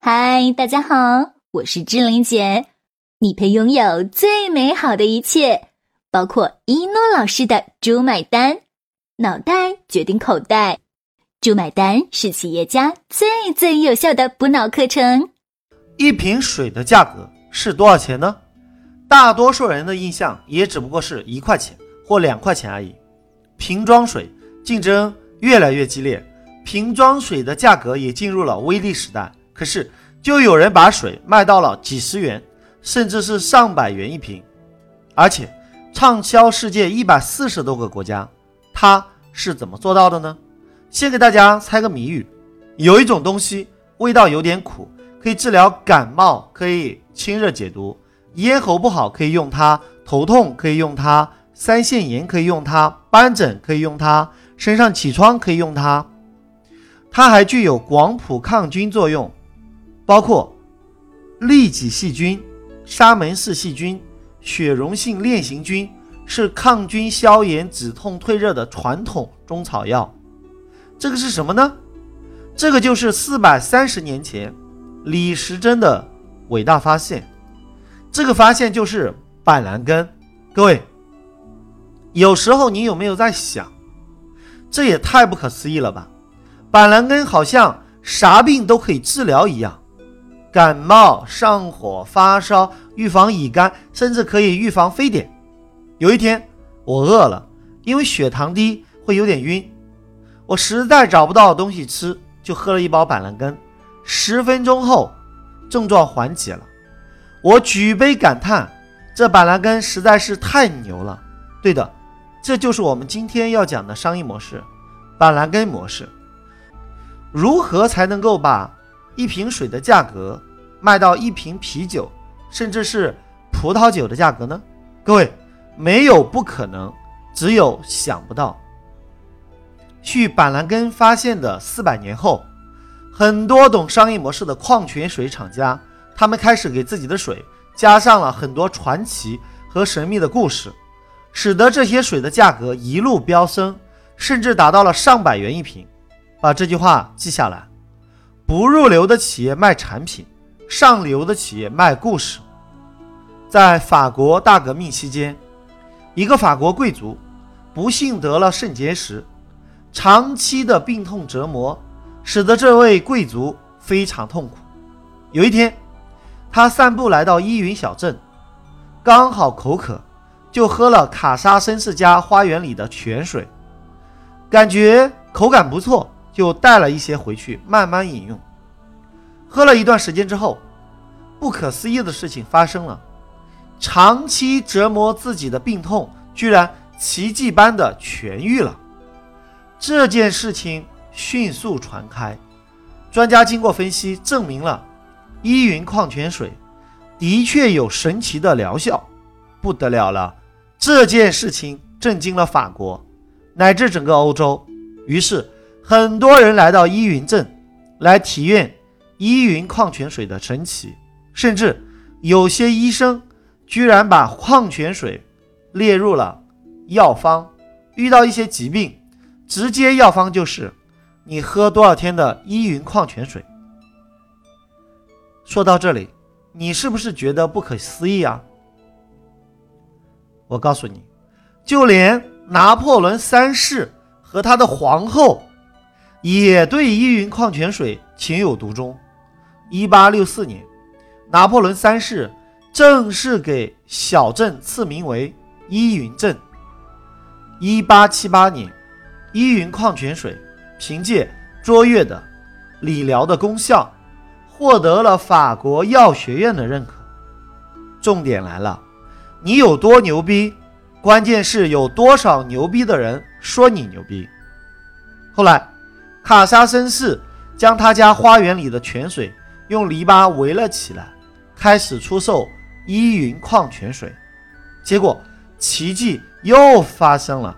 嗨，大家好，我是志玲姐。你配拥有最美好的一切，包括一诺老师的“猪买单”，脑袋决定口袋，“猪买单”是企业家最最有效的补脑课程。一瓶水的价格是多少钱呢？大多数人的印象也只不过是一块钱或两块钱而已。瓶装水竞争越来越激烈，瓶装水的价格也进入了微利时代。可是，就有人把水卖到了几十元，甚至是上百元一瓶，而且畅销世界一百四十多个国家。它是怎么做到的呢？先给大家猜个谜语：有一种东西味道有点苦，可以治疗感冒，可以清热解毒；咽喉不好可以用它，头痛可以用它，腮腺炎可以用它，斑疹可以用它，身上起疮可以用它。它还具有广谱抗菌作用。包括痢疾细菌、沙门氏细菌、血溶性链形菌，是抗菌、消炎、止痛、退热的传统中草药。这个是什么呢？这个就是四百三十年前李时珍的伟大发现。这个发现就是板蓝根。各位，有时候你有没有在想，这也太不可思议了吧？板蓝根好像啥病都可以治疗一样。感冒、上火、发烧，预防乙肝，甚至可以预防非典。有一天，我饿了，因为血糖低会有点晕，我实在找不到东西吃，就喝了一包板蓝根。十分钟后，症状缓解了。我举杯感叹：这板蓝根实在是太牛了！对的，这就是我们今天要讲的商业模式——板蓝根模式。如何才能够把？一瓶水的价格卖到一瓶啤酒，甚至是葡萄酒的价格呢？各位，没有不可能，只有想不到。去板蓝根发现的四百年后，很多懂商业模式的矿泉水厂家，他们开始给自己的水加上了很多传奇和神秘的故事，使得这些水的价格一路飙升，甚至达到了上百元一瓶。把这句话记下来。不入流的企业卖产品，上流的企业卖故事。在法国大革命期间，一个法国贵族不幸得了肾结石，长期的病痛折磨使得这位贵族非常痛苦。有一天，他散步来到依云小镇，刚好口渴，就喝了卡莎绅士家花园里的泉水，感觉口感不错。就带了一些回去慢慢饮用。喝了一段时间之后，不可思议的事情发生了：长期折磨自己的病痛居然奇迹般的痊愈了。这件事情迅速传开，专家经过分析证明了依云矿泉水的确有神奇的疗效，不得了了！这件事情震惊了法国乃至整个欧洲，于是。很多人来到依云镇来体验依云矿泉水的神奇，甚至有些医生居然把矿泉水列入了药方。遇到一些疾病，直接药方就是你喝多少天的依云矿泉水。说到这里，你是不是觉得不可思议啊？我告诉你，就连拿破仑三世和他的皇后。也对依云矿泉水情有独钟。一八六四年，拿破仑三世正式给小镇赐名为依云镇。一八七八年，依云矿泉水凭借卓越的理疗的功效，获得了法国药学院的认可。重点来了，你有多牛逼，关键是有多少牛逼的人说你牛逼。后来。卡莎绅士将他家花园里的泉水用篱笆围了起来，开始出售依云矿泉水。结果奇迹又发生了，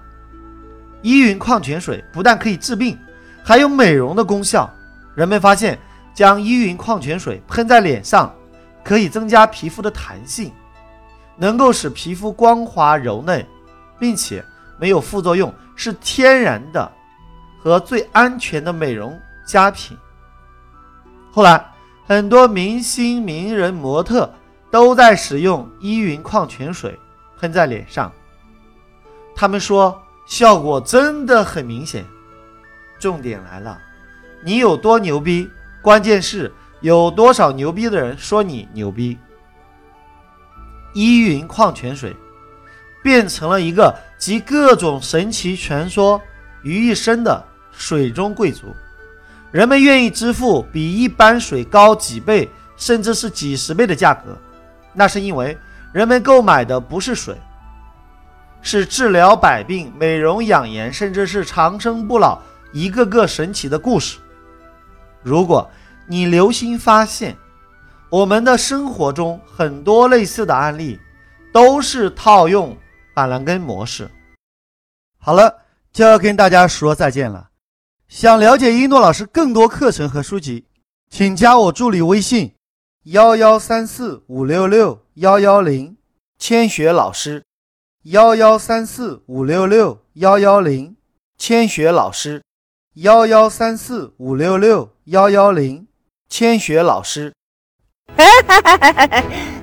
依云矿泉水不但可以治病，还有美容的功效。人们发现，将依云矿泉水喷在脸上，可以增加皮肤的弹性，能够使皮肤光滑柔嫩，并且没有副作用，是天然的。和最安全的美容佳品。后来，很多明星、名人、模特都在使用依云矿泉水喷在脸上，他们说效果真的很明显。重点来了，你有多牛逼？关键是有多少牛逼的人说你牛逼？依云矿泉水变成了一个集各种神奇传说于一身的水中贵族，人们愿意支付比一般水高几倍，甚至是几十倍的价格。那是因为人们购买的不是水，是治疗百病、美容养颜，甚至是长生不老。一个个神奇的故事。如果你留心发现，我们的生活中很多类似的案例，都是套用板蓝根模式。好了，就要跟大家说再见了。想了解一诺老师更多课程和书籍，请加我助理微信：幺幺三四五六六幺幺零，千雪老师。幺幺三四五六六幺幺零，千雪老师。幺幺三四五六六幺幺零，千雪老师。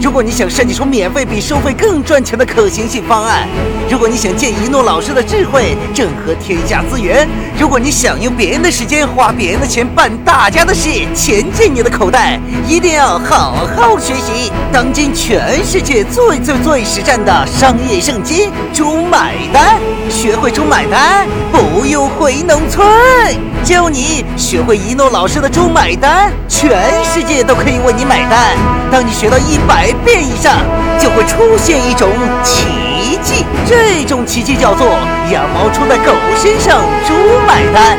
如果你想设计出免费比收费更赚钱的可行性方案；如果你想借一诺老师的智慧整合天下资源；如果你想用别人的时间花别人的钱办大家的事。钱进你的口袋，一定要好好学习。当今全世界最最最实战的商业圣经——猪买单，学会猪买单，不用回农村。教你学会一诺老师的猪买单，全世界都可以为你买单。当你学到一百遍以上，就会出现一种奇迹，这种奇迹叫做羊毛出在狗身上，猪买单。